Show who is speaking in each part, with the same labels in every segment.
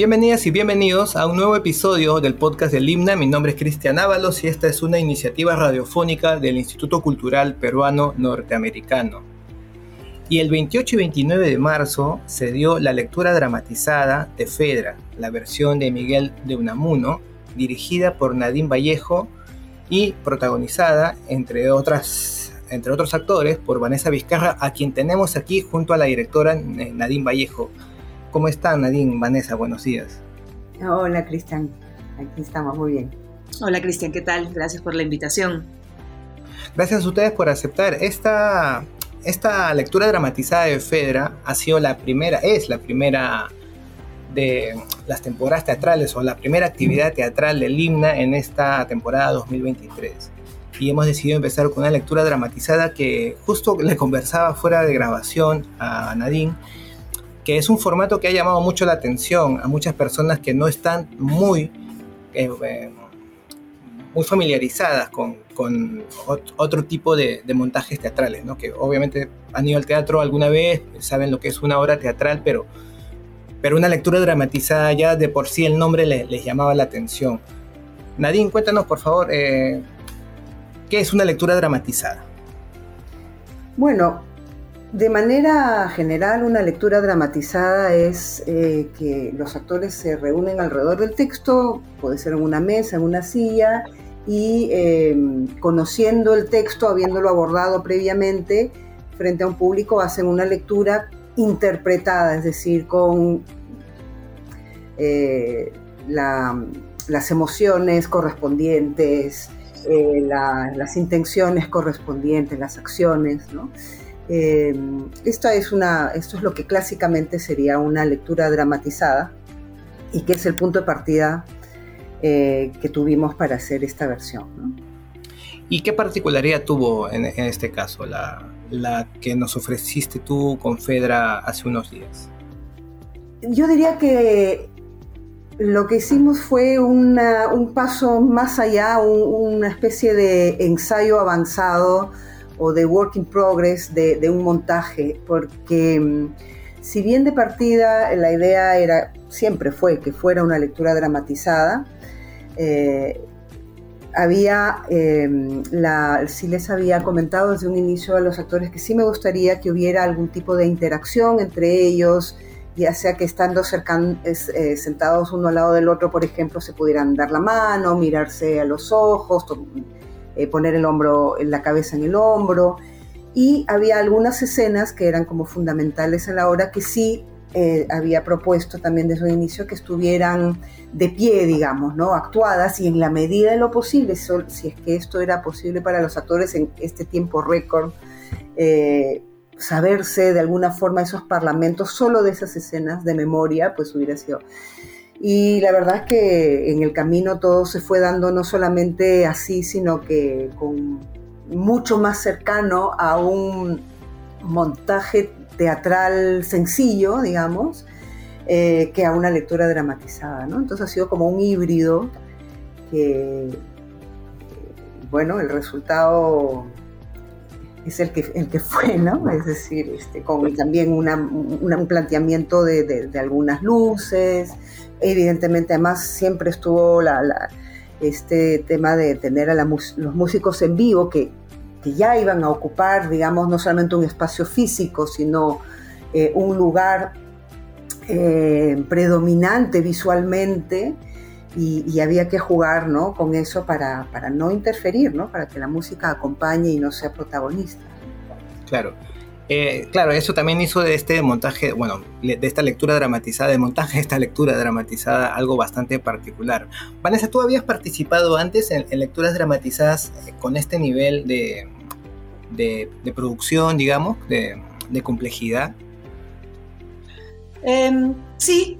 Speaker 1: Bienvenidas y bienvenidos a un nuevo episodio del podcast del Himna. Mi nombre es Cristian Ábalos y esta es una iniciativa radiofónica del Instituto Cultural Peruano Norteamericano. Y el 28 y 29 de marzo se dio la lectura dramatizada de Fedra, la versión de Miguel de Unamuno, dirigida por Nadine Vallejo y protagonizada, entre, otras, entre otros actores, por Vanessa Vizcarra, a quien tenemos aquí junto a la directora eh, Nadine Vallejo. ¿Cómo están, Nadine, Vanessa? Buenos días.
Speaker 2: Hola, Cristian. Aquí estamos muy bien.
Speaker 3: Hola, Cristian, ¿qué tal? Gracias por la invitación.
Speaker 1: Gracias a ustedes por aceptar. Esta, esta lectura dramatizada de Fedra ha sido la primera, es la primera de las temporadas teatrales o la primera actividad teatral del himna en esta temporada 2023. Y hemos decidido empezar con una lectura dramatizada que justo le conversaba fuera de grabación a Nadine que es un formato que ha llamado mucho la atención a muchas personas que no están muy, eh, eh, muy familiarizadas con, con otro tipo de, montajes teatrales, ¿no? que obviamente han ido al teatro alguna vez, saben lo que es una obra teatral, pero, pero una lectura dramatizada ya de por sí el nombre les, llamaba la atención. Nadine, cuéntanos por favor, eh, ¿qué es una lectura dramatizada?
Speaker 2: Bueno, de manera general, una lectura dramatizada es eh, que los actores se reúnen alrededor del texto, puede ser en una mesa, en una silla, y eh, conociendo el texto, habiéndolo abordado previamente, frente a un público, hacen una lectura interpretada, es decir, con eh, las emociones correspondientes, las intenciones correspondientes, las acciones, ¿no? Eh, esta es una, esto es lo que clásicamente sería una lectura dramatizada y que es el punto de partida eh, que tuvimos para hacer esta versión.
Speaker 1: ¿Y qué particularidad tuvo en, este caso la, la, que nos ofreciste tú con Fedra hace unos días?
Speaker 2: Yo diría que lo que hicimos fue un paso más allá, una especie de ensayo avanzado o de work in progress de, un montaje, porque mm, si bien de partida la idea era, siempre fue que fuera una lectura dramatizada, eh, había, em, la, sí les había comentado desde un inicio a los actores que sí me gustaría que hubiera algún tipo de interacción entre ellos, ya sea que estando cercan, eh, sentados uno al lado del otro, por ejemplo, se pudieran dar la mano, mirarse a los ojos, eh, poner el hombro, la cabeza en el hombro. Y había algunas escenas que eran como fundamentales en la obra que sí eh, había propuesto también desde un inicio que estuvieran de pie, digamos, ¿no? Actuadas y en la medida de lo posible, si es que esto era posible para los actores en este tiempo récord, eh, saberse de alguna forma esos parlamentos solo de esas escenas de memoria, pues hubiera sido y la verdad es que en el camino todo se fue dando no solamente así, sino que con mucho más cercano a un montaje teatral sencillo, digamos, eh, que a una lectura dramatizada. ¿no? Entonces ha sido como un híbrido que, bueno, el resultado es el que, el que fue, ¿no? Es decir, este, con también un planteamiento de, de, algunas luces, evidentemente además siempre estuvo la, este tema de tener a los músicos en vivo que, que, ya iban a ocupar, digamos, no solamente un espacio físico, sino eh, un lugar eh, predominante visualmente y, había que jugar ¿no? con eso para, para no interferir, ¿no? para que la música acompañe y no sea protagonista.
Speaker 1: Claro. Eh, claro, eso también hizo de este montaje, bueno, de esta lectura dramatizada, de montaje de esta lectura dramatizada, algo bastante particular. Vanessa, ¿tú habías participado antes en, lecturas dramatizadas con este nivel de, de, producción, digamos, de, complejidad?
Speaker 3: Em, sí,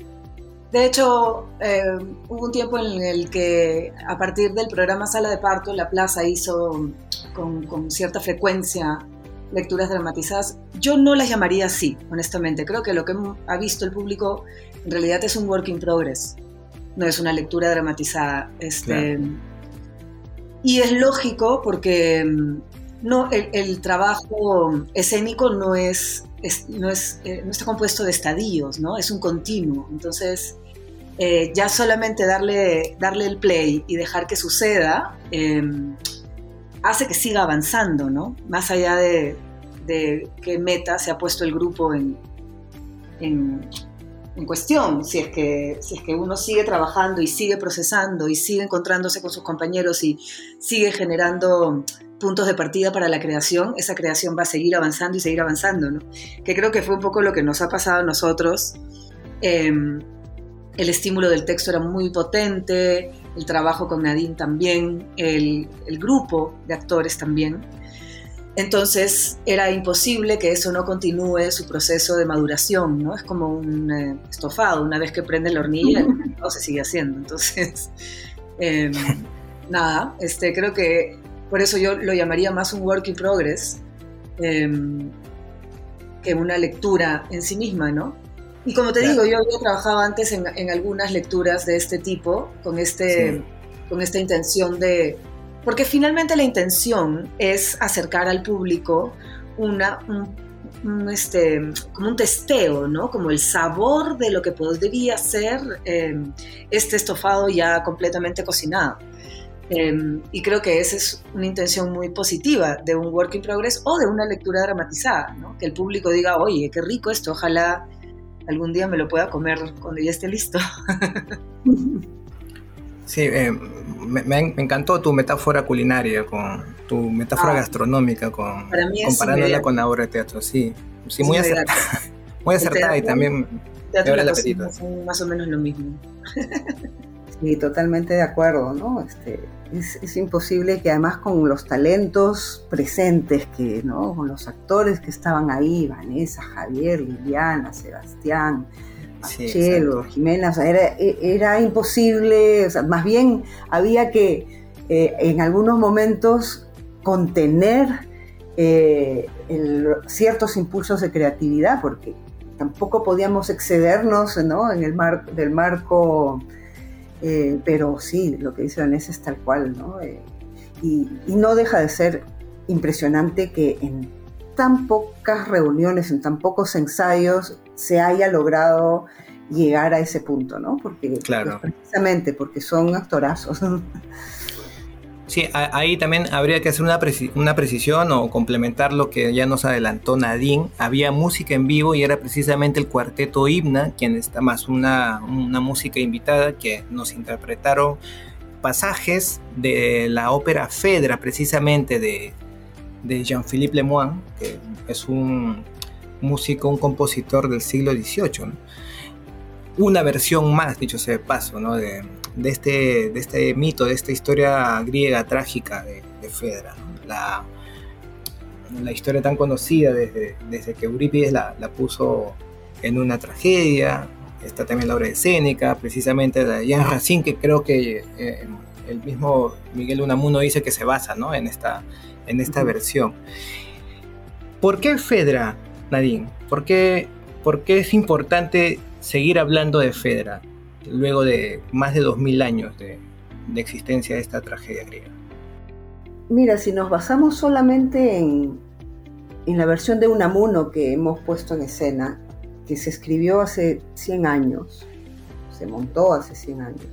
Speaker 3: de hecho, em, hubo un tiempo en el que a partir del programa Sala de Parto, la plaza hizo con cierta frecuencia lecturas dramatizadas. Yo no las llamaría así, honestamente. Creo que lo que ha visto el público en realidad es un work in progress, no es una lectura dramatizada. Este, Y es lógico porque mm, no, el, trabajo escénico no, es, no, es, eh, no está compuesto de estadios, ¿no? es un continuo. Entonces, eh, ya solamente darle, darle el play y dejar que suceda, em, hace que siga avanzando, ¿no? Más allá de, de qué meta se ha puesto el grupo en, en, cuestión. Si es, que, si es que uno sigue trabajando y sigue procesando y sigue encontrándose con sus compañeros y sigue generando puntos de partida para la creación, esa creación va a seguir avanzando y seguir avanzando, ¿no? Que creo que fue un poco lo que nos ha pasado a nosotros. Em, el estímulo del texto era muy potente, el trabajo con Nadine también, el, el grupo de actores también. Entonces era imposible que eso no continúe su proceso de maduración, ¿no? Es como un eh, estofado, una vez que prende la hornilla, no se sigue haciendo. Entonces, em, nada, este, creo que por eso yo lo llamaría más un work in progress em, que una lectura en sí misma, ¿no? Y como te digo, yo había trabajado antes en, algunas lecturas de este tipo, con, este, con esta intención de porque finalmente la intención es acercar al público una, un, este, como un testeo, ¿no? Como el sabor de lo que podría ser em, este estofado ya completamente cocinado. Em, y creo que esa es una intención muy positiva de un work in progress o de una lectura dramatizada, ¿no? Que el público diga, oye, qué rico esto, ojalá algún día me lo pueda comer cuando ya esté listo.
Speaker 1: Sí, eh, me, encantó tu metáfora culinaria, con tu metáfora ah. gastronómica, con, comparándola con la obra de teatro. Sí, sí, muy acertada. muy acertada y también
Speaker 3: teatro el apetito. más o menos lo mismo.
Speaker 2: Sí, totalmente de acuerdo, ¿no? Este, es, es, imposible que además con los talentos presentes, que, ¿no? con los actores que estaban ahí, Vanessa, Javier, Liliana, Sebastián, Cielo, Jimena, era, era, imposible, más bien había que eh, en algunos momentos contener eh, ciertos impulsos de creatividad, porque tampoco podíamos excedernos ¿no? en el mar, del marco, eh, pero sí, lo que dice Vanessa es tal cual, ¿no? y no deja de ser impresionante que en tan pocas reuniones, en tan pocos ensayos, se haya logrado llegar a ese punto, ¿no? Porque
Speaker 1: claro.
Speaker 2: Pues, precisamente porque son actorazos.
Speaker 1: Sí, ahí también habría que hacer una, una, precisión o complementar lo que ya nos adelantó Nadine. Había música en vivo y era precisamente el cuarteto Himna, quien está más una, una música invitada que nos interpretaron pasajes de la ópera Fedra, precisamente de, de Jean-Philippe Lemoine, que es un músico, un compositor del siglo XVIII. Una versión más, dicho sea de paso, ¿no? de, este, de este mito, de esta historia griega trágica de, Fedra. La, la historia tan conocida desde, desde que Eurípides la, puso en una tragedia. Está también la obra de Séneca, precisamente de Jean Racine, que creo que eh, el mismo Miguel Unamuno dice que se basa ¿no? en esta, en esta versión. ¿Por qué Fedra, Nadine? ¿Por qué, es importante seguir hablando de Fedra luego de más de 2000 años de, existencia de esta tragedia griega?
Speaker 2: Mira, si nos basamos solamente en, en la versión de Unamuno que hemos puesto en escena, que se escribió hace 100 años, se montó hace 100 años,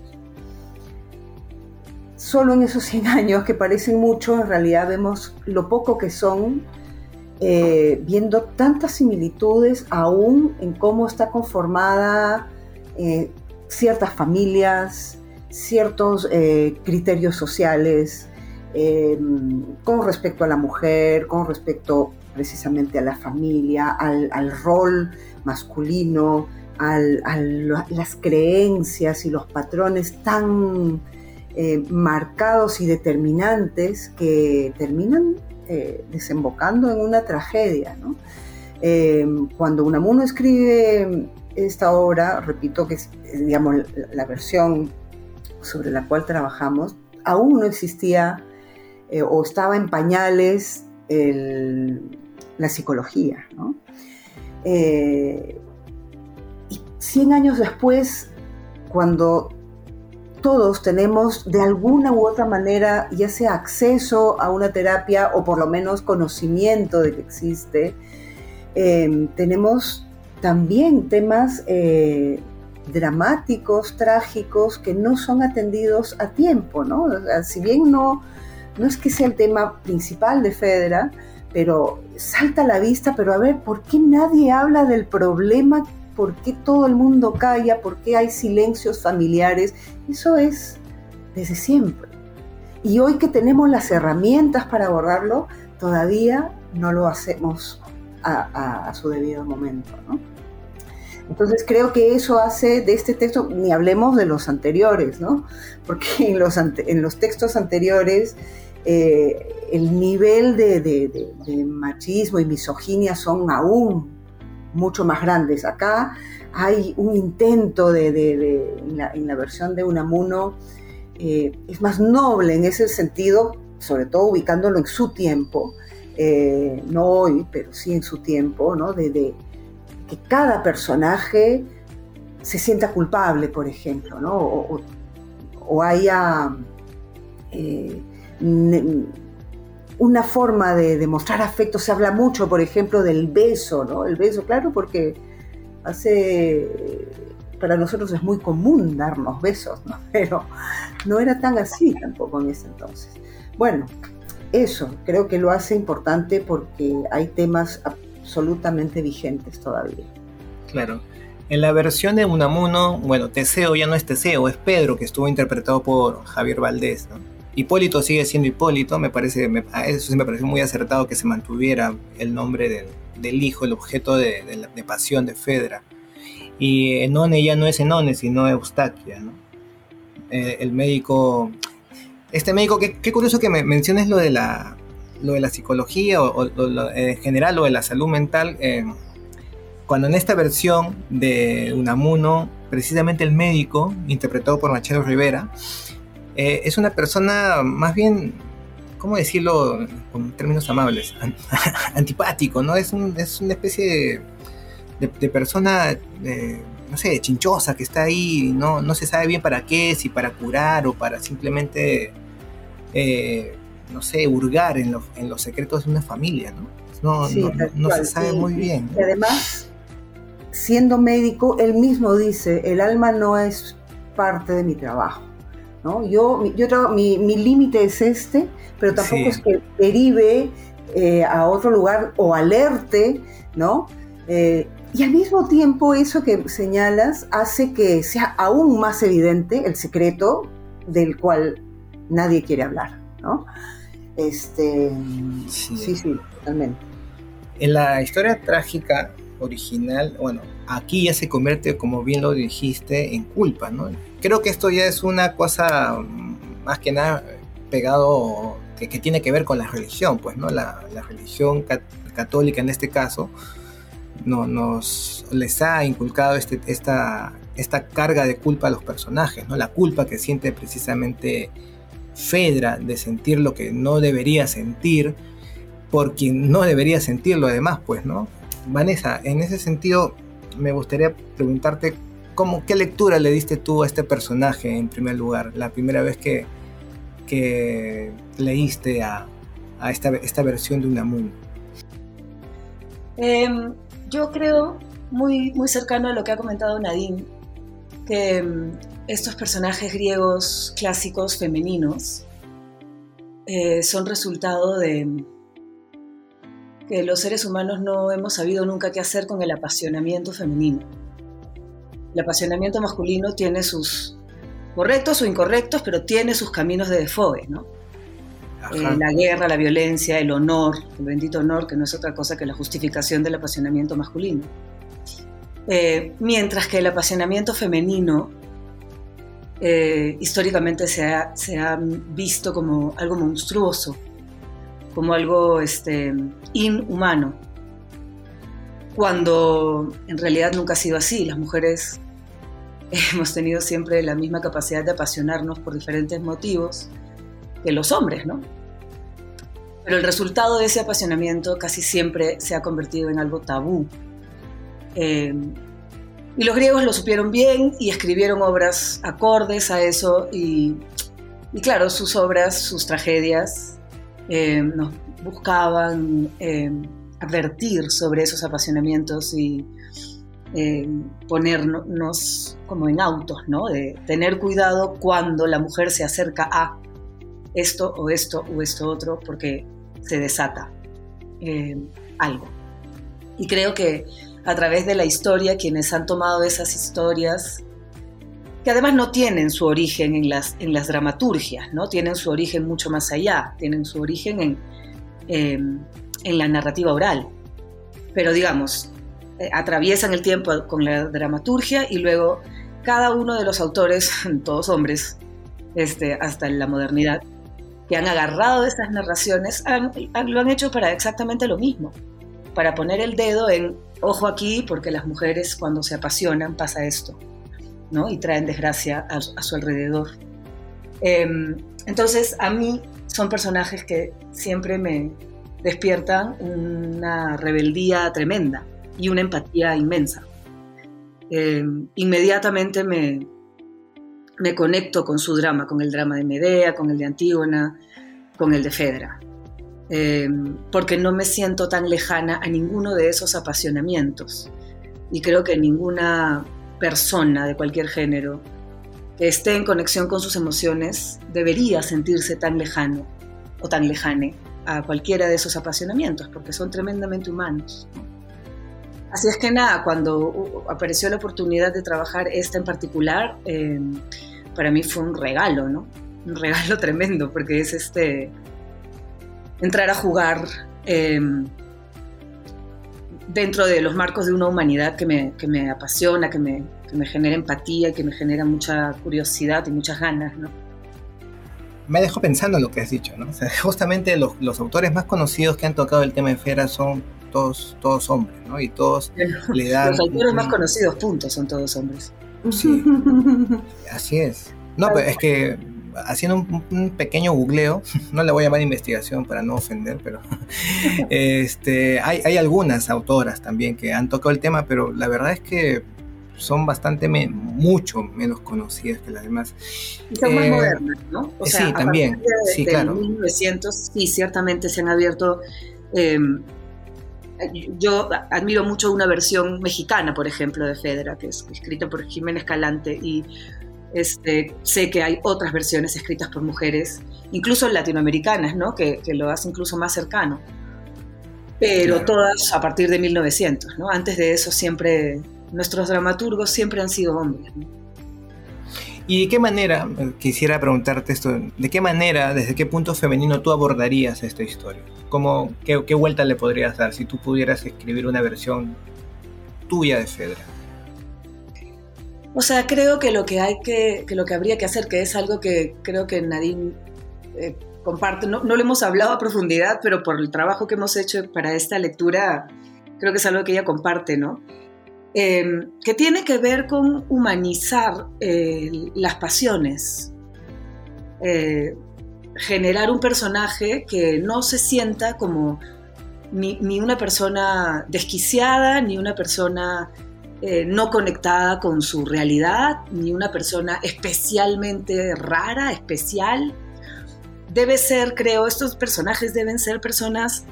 Speaker 2: solo en esos 100 años, que parecen mucho, en realidad vemos lo poco que son, eh, viendo tantas similitudes aún en cómo está conformada eh, ciertas familias, ciertos eh, criterios sociales, con respecto a la mujer, con respecto precisamente a la familia, al, rol masculino, a las creencias y los patrones tan eh, marcados y determinantes que terminan eh, desembocando en una tragedia. Eh, cuando Unamuno escribe esta obra, repito que es digamos, la versión sobre la cual trabajamos, aún no existía o estaba en pañales la psicología. y 100 años después, cuando todos tenemos de alguna u otra manera, ya sea acceso a una terapia o por lo menos conocimiento de que existe, em, tenemos también temas eh, dramáticos, trágicos, que no son atendidos a tiempo, ¿no? si bien no, no es que sea el tema principal de Fedra, pero salta a la vista, pero a ver, ¿por qué nadie habla del problema? ¿Por qué todo el mundo calla? ¿Por qué hay silencios familiares? Eso es desde siempre. Y hoy que tenemos las herramientas para abordarlo, todavía no lo hacemos a, su debido momento. ¿no? Entonces creo que eso hace de este texto, ni hablemos de los anteriores, ¿no? porque en los, en los textos anteriores eh, el nivel de, machismo y misoginia son aún mucho más grandes. Acá hay un intento de, en, la, versión de Unamuno, eh, es más noble en ese sentido, sobre todo ubicándolo en su tiempo, eh, no hoy, pero sí en su tiempo, ¿no? de, que cada personaje se sienta culpable, por ejemplo, ¿no? o, haya eh, una forma de demostrar afecto. Se habla mucho, por ejemplo, del beso, ¿no? El beso, claro, porque hace para nosotros es muy común darnos besos, ¿no? Pero no era tan así tampoco en ese entonces. Bueno, eso creo que lo hace importante porque hay temas absolutamente vigentes todavía.
Speaker 1: Claro. En la versión de Unamuno, bueno, Teseo ya no es Teseo, es Pedro, que estuvo interpretado por Javier Valdés. Hipólito sigue siendo Hipólito, me parece, eso sí me pareció muy acertado que se mantuviera el nombre del, hijo, el objeto de, pasión de Fedra. Y Enone ya no es Enone, sino Eustaquia. Eh, el médico, este médico, qué, curioso que me menciones lo de la, lo de la psicología o, en general lo de la salud mental. Eh, cuando en esta versión de Unamuno, precisamente el médico, interpretado por Machado Rivera, eh, es una persona más bien, ¿cómo decirlo con términos amables? Antipático, ¿no? Es, es una especie de, persona, no sé, chinchosa que está ahí, no, no se sabe bien para qué, si para curar o para simplemente, eh, no sé, hurgar en, los secretos de una familia, ¿no? No, no, se sabe muy bien.
Speaker 2: Y además, siendo médico, él mismo dice, el alma no es parte de mi trabajo. ¿no? Yo, yo mi, mi límite es este, pero tampoco es que derive eh, a otro lugar o alerte, ¿no? Eh, y al mismo tiempo eso que señalas hace que sea aún más evidente el secreto del cual nadie quiere hablar, ¿no? Este, sí, sí, totalmente.
Speaker 1: En la historia trágica original, bueno, aquí ya se convierte, como bien lo dijiste, en culpa, ¿no? Creo que esto ya es una cosa mm, más que nada pegado, que, tiene que ver con la religión, pues, ¿no? La, religión católica en este caso no, nos les ha inculcado este, esta, esta carga de culpa a los personajes, ¿no? La culpa que siente precisamente Fedra de sentir lo que no debería sentir por quien no debería sentirlo además, pues, ¿no? Vanessa, en ese sentido me gustaría preguntarte cómo, qué lectura le diste tú a este personaje en primer lugar, la primera vez que, que leíste a, esta, esta, versión de Unamuno.
Speaker 3: Em, yo creo, muy, muy cercano a lo que ha comentado Nadine, que em, estos personajes griegos clásicos femeninos eh, son resultado de que los seres humanos no hemos sabido nunca qué hacer con el apasionamiento femenino. El apasionamiento masculino tiene sus correctos o incorrectos, pero tiene sus caminos de defoe, ¿no? Eh, la guerra, la violencia, el honor, el bendito honor, que no es otra cosa que la justificación del apasionamiento masculino. Eh, mientras que el apasionamiento femenino eh, históricamente se ha, visto como algo monstruoso, como algo este, inhumano, cuando en realidad nunca ha sido así. Las mujeres hemos tenido siempre la misma capacidad de apasionarnos por diferentes motivos que los hombres, ¿no? Pero el resultado de ese apasionamiento casi siempre se ha convertido en algo tabú. Eh, y los griegos lo supieron bien y escribieron obras acordes a eso y, y claro, sus obras, sus tragedias eh, nos buscaban eh, advertir sobre esos apasionamientos y, ponernos como en autos, ¿no? De tener cuidado cuando la mujer se acerca a esto o esto o esto otro, porque se desata eh, algo. Y creo que a través de la historia, quienes han tomado esas historias, que además no tienen su origen en las, en las dramaturgias, ¿no? Tienen su origen mucho más allá, tienen su origen en, em, en la narrativa oral. Pero digamos, eh, atraviesan el tiempo con la dramaturgia y luego cada uno de los autores, todos hombres, este, hasta la modernidad, que han agarrado esas narraciones, lo han hecho para exactamente lo mismo, para poner el dedo en, ojo aquí, porque las mujeres cuando se apasionan pasa esto, ¿no? Y traen desgracia a, su alrededor. Em, entonces, a mí son personajes que siempre me despiertan una rebeldía tremenda y una empatía inmensa. Em, inmediatamente me, me conecto con su drama, con el drama de Medea, con el de Antígona, con el de Fedra, em, porque no me siento tan lejana a ninguno de esos apasionamientos. Y creo que ninguna persona de cualquier género que esté en conexión con sus emociones debería sentirse tan lejano o tan lejane a cualquiera de esos apasionamientos, porque son tremendamente humanos. Así es que nada, cuando apareció la oportunidad de trabajar esta en particular, em, para mí fue un regalo, ¿no? Un regalo tremendo, porque es este entrar a jugar em, dentro de los marcos de una humanidad que me, que me apasiona, que me, que me, genera empatía, que me genera mucha curiosidad y muchas ganas, ¿no?
Speaker 1: Me dejó pensando en lo que has dicho, ¿no? O sea, justamente los, los autores más conocidos que han tocado el tema de Fera son todos, todos hombres, ¿no? Y todos le dan...
Speaker 3: Los autores más conocidos, puntos, son todos hombres.
Speaker 1: Sí, así es. No, pero es que haciendo un, pequeño googleo, no le voy a llamar investigación para no ofender, pero este, hay, hay, algunas autoras también que han tocado el tema, pero la verdad es que son bastante, mucho menos conocidas que las demás.
Speaker 3: Y son más eh, modernas, ¿no?
Speaker 1: O sea, sí, también. sí, claro.
Speaker 3: 1900, sí, ciertamente se han abierto eh, yo admiro mucho una versión mexicana, por ejemplo, de Fedra, que es escrita por Jiménez Calante, y este, sé que hay otras versiones escritas por mujeres, incluso latinoamericanas, ¿no? que, lo hace incluso más cercano. Pero todas a partir de 1900, ¿no? Antes de eso siempre, nuestros dramaturgos siempre han sido hombres.
Speaker 1: ¿Y de qué manera, quisiera preguntarte esto, de qué manera, desde qué punto femenino tú abordarías esta historia? ¿Cómo, qué, qué, vuelta le podrías dar si tú pudieras escribir una versión tuya de Fedra?
Speaker 3: O sea, creo que lo que hay que, que lo que habría que hacer, que es algo que creo que Nadine eh, comparte, no, no lo hemos hablado a profundidad, pero por el trabajo que hemos hecho para esta lectura, creo que es algo que ella comparte, ¿no? Em, que tiene que ver con humanizar eh, las pasiones, eh, generar un personaje que no se sienta como ni, una persona desquiciada, ni una persona eh, no conectada con su realidad, ni una persona especialmente rara, especial. Debe ser, creo, estos personajes deben ser personas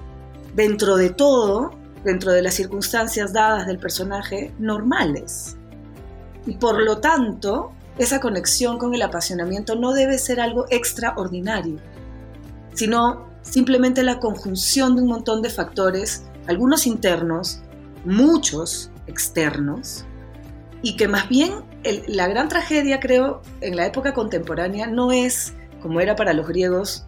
Speaker 3: dentro de todo dentro de las circunstancias dadas del personaje normales. Y por lo tanto, esa conexión con el apasionamiento no debe ser algo extraordinario, sino simplemente la conjunción de un montón de factores, algunos internos, muchos externos, y que más bien la gran tragedia, creo, en la época contemporánea no es, como era para los griegos,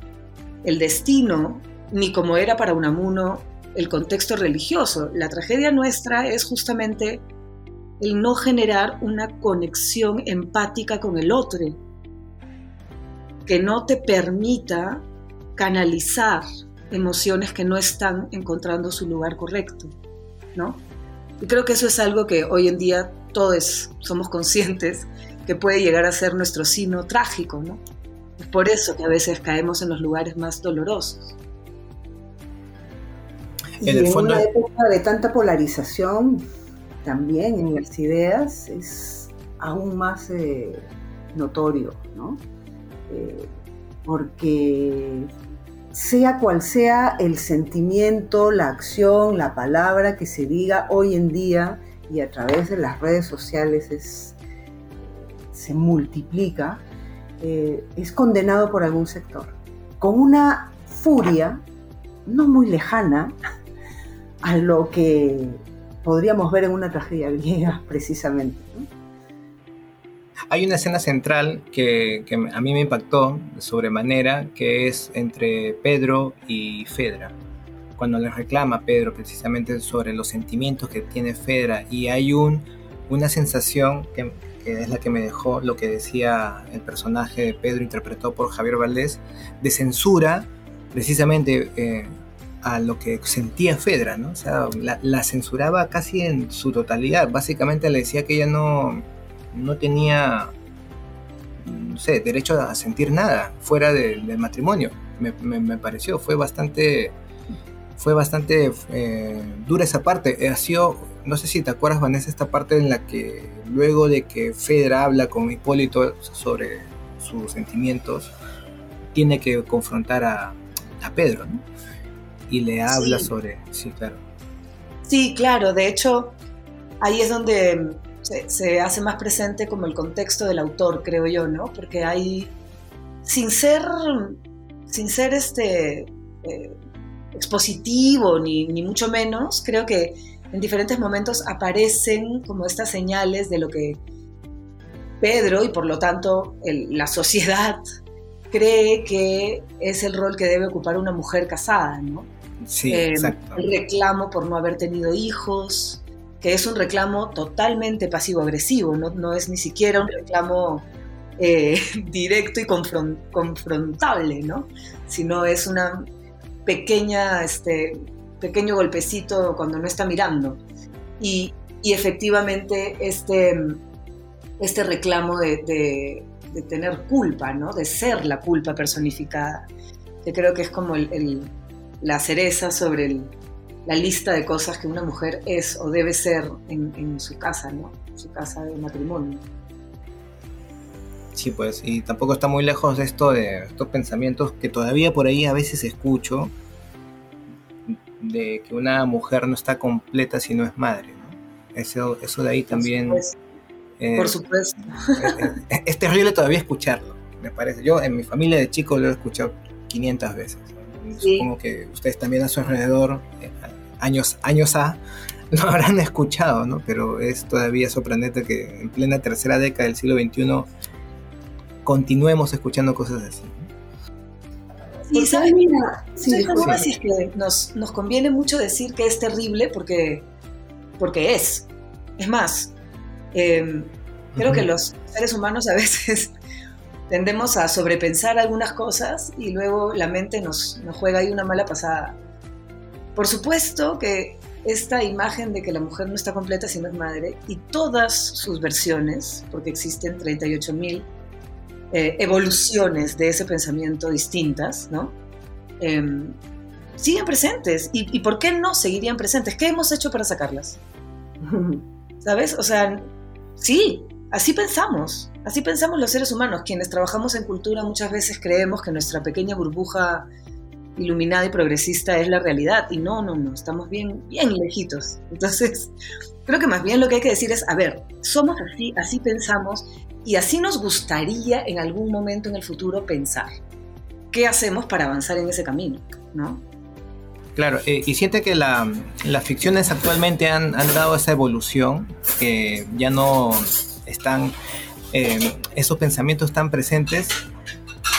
Speaker 3: el destino, ni como era para Unamuno el contexto religioso. La tragedia nuestra es justamente el no generar una conexión empática con el otro, que no te permita canalizar emociones que no están encontrando su lugar correcto, ¿no? Y creo que eso es algo que hoy en día todos somos conscientes que puede llegar a ser nuestro sino trágico, ¿no? Es por eso que a veces caemos en los lugares más dolorosos.
Speaker 2: Y en, una época de tanta polarización, también en las ideas, es aún más eh, notorio, ¿no? Eh, porque sea cual sea el sentimiento, la acción, la palabra que se diga hoy en día y a través de las redes sociales es, se multiplica, eh, es condenado por algún sector, con una furia no muy lejana a lo que podríamos ver en una tragedia griega precisamente.
Speaker 1: Hay una escena central que, a mí me impactó de sobremanera, que es entre Pedro y Fedra. Cuando le reclama Pedro precisamente sobre los sentimientos que tiene Fedra y hay un, una sensación que, es la que me dejó lo que decía el personaje de Pedro interpretado por Javier Valdés, de censura precisamente eh, a lo que sentía Fedra, ¿no? O sea, la, censuraba casi en su totalidad. Básicamente le decía que ella no, no tenía, no sé, derecho a sentir nada fuera del matrimonio. Me, pareció, fue bastante, fue bastante eh, dura esa parte. Ha sido, no sé si te acuerdas, Vanessa, esta parte en la que luego de que Fedra habla con Hipólito sobre sus sentimientos, tiene que confrontar a, Pedro, ¿no? Y le habla sobre, sí, claro.
Speaker 3: Sí, claro, de hecho, ahí es donde se, hace más presente como el contexto del autor, creo yo, ¿no? Porque hay, sin ser, sin ser este, eh, expositivo ni, ni mucho menos, creo que en diferentes momentos aparecen como estas señales de lo que Pedro y por lo tanto la sociedad cree que es el rol que debe ocupar una mujer casada, ¿no?
Speaker 1: Sí, eh.
Speaker 3: El reclamo por no haber tenido hijos, que es un reclamo totalmente pasivo-agresivo, no, es ni siquiera un reclamo eh, directo y confrontable, ¿no? sino es una pequeña, este, pequeño golpecito cuando no está mirando. Y, efectivamente este, este reclamo de, tener culpa, ¿no? de ser la culpa personificada, que creo que es como la cereza sobre el, la lista de cosas que una mujer es o debe ser en, su casa, ¿no? Su casa de matrimonio.
Speaker 1: Sí, pues, y tampoco está muy lejos de esto, de estos pensamientos que todavía por ahí a veces escucho, de que una mujer no está completa si no es madre, ¿no? Eso, eso de ahí también...
Speaker 3: Eh, por supuesto.
Speaker 1: Eh, eh, es, terrible todavía escucharlo, me parece. Yo en mi familia de chicos lo he escuchado 500 veces. Supongo que ustedes también a su alrededor años, años A, lo habrán escuchado, ¿no? Pero es todavía sorprendente que en plena tercera década del siglo XXI continuemos escuchando cosas así.
Speaker 3: Sí, ¿sabes? Mira, sí, sí, que nos, nos, conviene mucho decir que es terrible porque, porque es. Es más, em, creo que los seres humanos a veces tendemos a sobrepensar algunas cosas y luego la mente nos, juega ahí una mala pasada. Por supuesto que esta imagen de que la mujer no está completa si no es madre y todas sus versiones, porque existen 38.000 eh, evoluciones de ese pensamiento distintas, ¿no? Em, siguen presentes. ¿Y, ¿Y por qué no seguirían presentes? ¿Qué hemos hecho para sacarlas? ¿Sabes? O sea, sí, así pensamos. Así pensamos los seres humanos. Quienes trabajamos en cultura muchas veces creemos que nuestra pequeña burbuja iluminada y progresista es la realidad. Y no, no, no, estamos bien, bien lejitos. Entonces, creo que más bien lo que hay que decir es, a ver, somos así, así pensamos y así nos gustaría en algún momento en el futuro pensar. ¿Qué hacemos para avanzar en ese camino? ¿No?
Speaker 1: Claro, eh, y siente que la, las ficciones actualmente han dado esa evolución, que ya no están eh, esos pensamientos tan presentes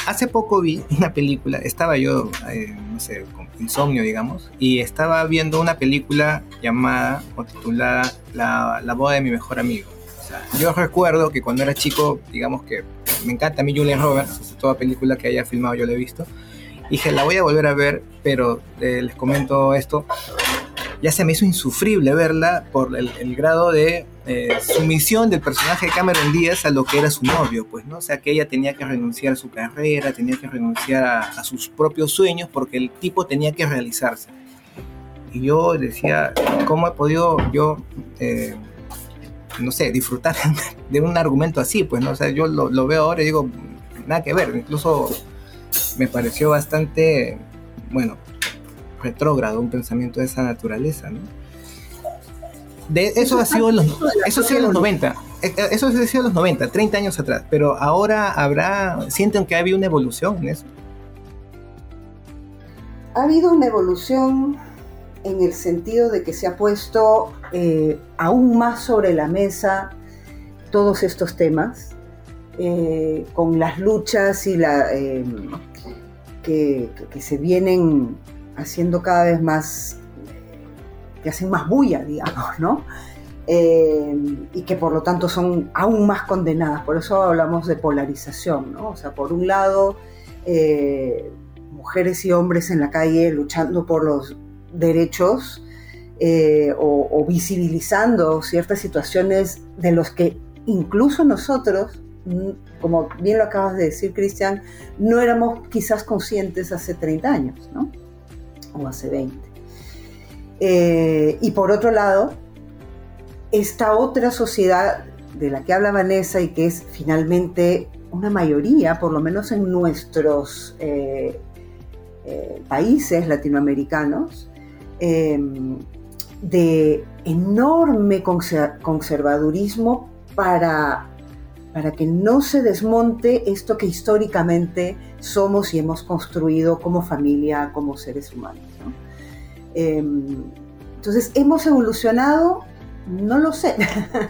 Speaker 1: Hace poco vi una película, estaba yo, eh, no sé, con insomnio, digamos, y estaba viendo una película llamada o titulada La, la boda de mi mejor amigo. yo recuerdo que cuando era chico, digamos que me encanta a mí Julian Roberts, toda película que haya filmado yo la he visto. dije, la voy a volver a ver, pero eh, les comento esto ya se me hizo insufrible verla por el, grado de eh, sumisión del personaje de Cameron Díaz a lo que era su novio, pues, ¿no? O sea, que ella tenía que renunciar a su carrera, tenía que renunciar a, sus propios sueños porque el tipo tenía que realizarse. Y yo decía, ¿cómo he podido yo, eh, no sé, disfrutar de un argumento así? Pues, ¿no? O sea, yo lo, lo veo ahora y digo, nada que ver, incluso me pareció bastante, bueno, retrógrado, un pensamiento de esa naturaleza, ¿no? De, eso, ha sido los, eso ha sido los 90. Eh, eh, eso ha sido los 90, 30 años atrás. Pero ahora habrá, sienten que ha habido una evolución en eso.
Speaker 2: Ha habido una evolución en el sentido de que se ha puesto eh, aún más sobre la mesa todos estos temas, con las luchas y la, que, que, se vienen haciendo cada vez más que hacen más bulla, digamos, ¿no? Eh, y que por lo tanto son aún más condenadas. Por eso hablamos de polarización, ¿no? O sea, por un lado, eh, mujeres y hombres en la calle luchando por los derechos eh, o, visibilizando ciertas situaciones de los que incluso nosotros, como bien lo acabas de decir, Cristian, no éramos quizás conscientes hace 30 años, ¿no? O hace 20. Eh, y por otro lado, esta otra sociedad de la que habla Vanessa y que es finalmente una mayoría, por lo menos en nuestros eh, eh, países latinoamericanos, em, de enorme conservadurismo para, para que no se desmonte esto que históricamente somos y hemos construido como familia, como seres humanos. Em, entonces, ¿hemos evolucionado? No lo sé.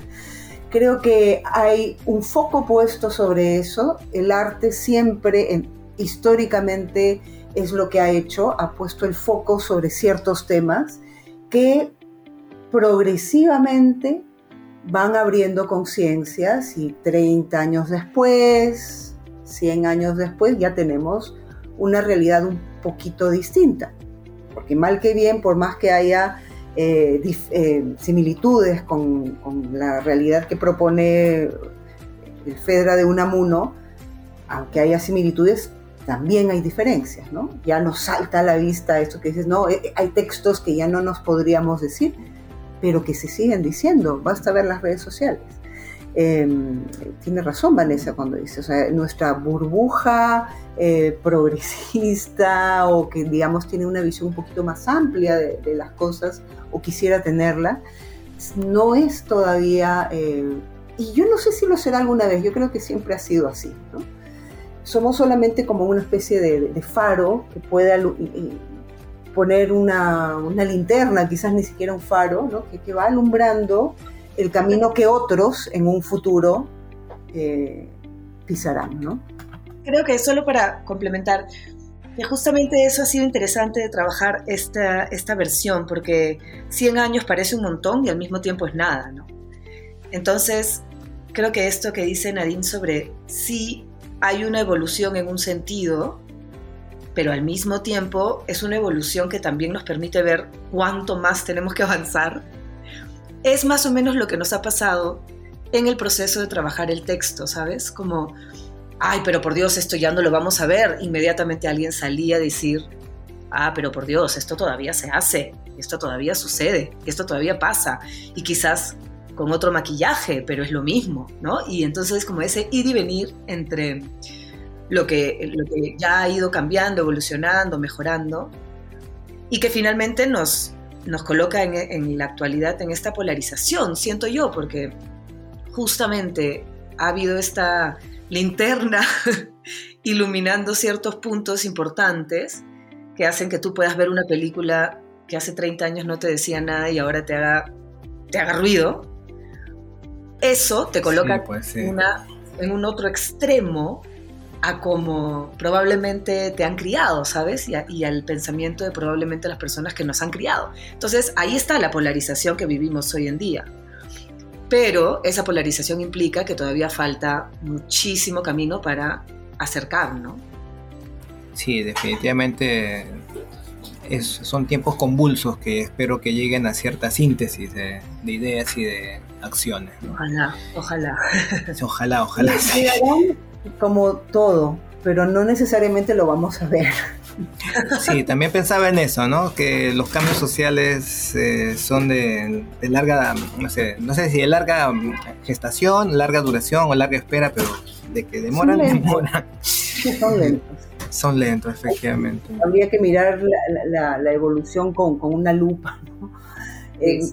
Speaker 2: Creo que hay un foco puesto sobre eso. El arte siempre, históricamente, es lo que ha hecho, ha puesto el foco sobre ciertos temas que progresivamente van abriendo conciencias y 30 años después, 100 años después, ya tenemos una realidad un poquito distinta porque mal que bien, por más que haya eh, eh, similitudes con, la realidad que propone el FEDRA de Unamuno, aunque haya similitudes, también hay diferencias, ¿no? Ya nos salta a la vista esto que dices, no, eh, hay textos que ya no nos podríamos decir, pero que se siguen diciendo, basta ver las redes sociales. Em, tiene razón Vanessa cuando dice, o sea, nuestra burbuja eh, progresista o que digamos tiene una visión un poquito más amplia de, las cosas o quisiera tenerla, no es todavía, eh, y yo no sé si lo será alguna vez, yo creo que siempre ha sido así, ¿no? Somos solamente como una especie de, faro que puede poner una, una, linterna, quizás ni siquiera un faro, ¿no? que, que va alumbrando el camino que otros en un futuro eh, pisarán, ¿no?
Speaker 3: Creo que solo para complementar, que justamente eso ha sido interesante de trabajar esta, esta versión, porque 100 años parece un montón y al mismo tiempo es nada, ¿no? Entonces, creo que esto que dice Nadine sobre si hay una evolución en un sentido, pero al mismo tiempo es una evolución que también nos permite ver cuánto más tenemos que avanzar es más o menos lo que nos ha pasado en el proceso de trabajar el texto, ¿sabes? Como, ay, pero por Dios, esto ya no lo vamos a ver. Inmediatamente alguien salía a decir, ah, pero por Dios, esto todavía se hace, esto todavía sucede, esto todavía pasa. Y quizás con otro maquillaje, pero es lo mismo, ¿no? Y entonces como ese ir y venir entre lo que, lo que ya ha ido cambiando, evolucionando, mejorando, y que finalmente nos, nos coloca en, la actualidad en esta polarización, siento yo, porque justamente ha habido esta linterna iluminando ciertos puntos importantes que hacen que tú puedas ver una película que hace 30 años no te decía nada y ahora te haga, te haga ruido. Eso te coloca en un otro extremo a cómo probablemente te han criado, ¿sabes? Y, al pensamiento de probablemente las personas que nos han criado. Entonces, ahí está la polarización que vivimos hoy en día. Pero esa polarización implica que todavía falta muchísimo camino para acercar, ¿no?
Speaker 1: Sí, definitivamente son tiempos convulsos que espero que lleguen a cierta síntesis de, ideas y de acciones.
Speaker 3: Ojalá, ojalá.
Speaker 1: Ojalá, ojalá
Speaker 2: como todo, pero no necesariamente lo vamos a ver.
Speaker 1: Sí, también pensaba en eso, ¿no? Que los cambios sociales eh, son de, larga, no sé, no sé si de larga gestación, larga duración o larga espera, pero de que demoran, demoran.
Speaker 2: son lentos.
Speaker 1: Son lentos, efectivamente.
Speaker 2: Habría que mirar la, evolución con, una lupa, ¿no?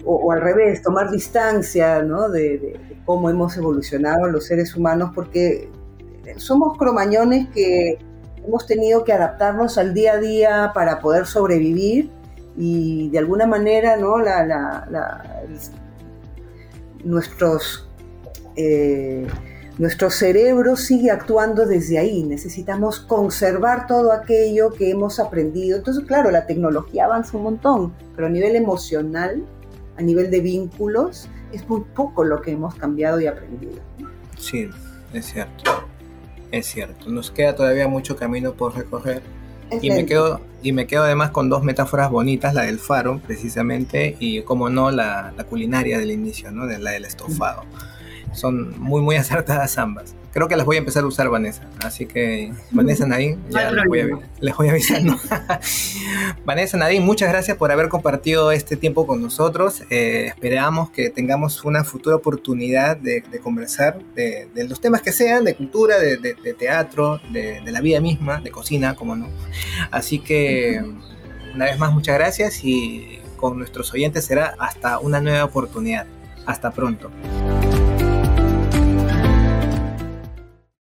Speaker 2: o, al revés, tomar distancia ¿no? de, cómo hemos evolucionado los seres humanos, porque somos cromañones que hemos tenido que adaptarnos al día a día para poder sobrevivir y de alguna manera ¿no? la, nuestros, eh, nuestro cerebro sigue actuando desde ahí. Necesitamos conservar todo aquello que hemos aprendido. Entonces, claro, la tecnología avanza un montón, pero a nivel emocional, a nivel de vínculos, es muy poco lo que hemos cambiado y aprendido.
Speaker 1: Sí, es cierto. Es cierto. Nos queda todavía mucho camino por recorrer. y me, quedo, y me quedo además con dos metáforas bonitas, la del faro, precisamente, y como no, la, culinaria del inicio, ¿no? De la del estofado. Son muy, muy acertadas ambas. Creo que las voy a empezar a usar, Vanessa. Así que, Vanessa Nadine, ya les voy, a, avisando. Vanessa Nadine, muchas gracias por haber compartido este tiempo con nosotros. Eh, esperamos que tengamos una futura oportunidad de, conversar de, los temas que sean, de cultura, de, teatro, de, la vida misma, de cocina, como no. Así que, una vez más, muchas gracias y con nuestros oyentes será hasta una nueva oportunidad. Hasta pronto.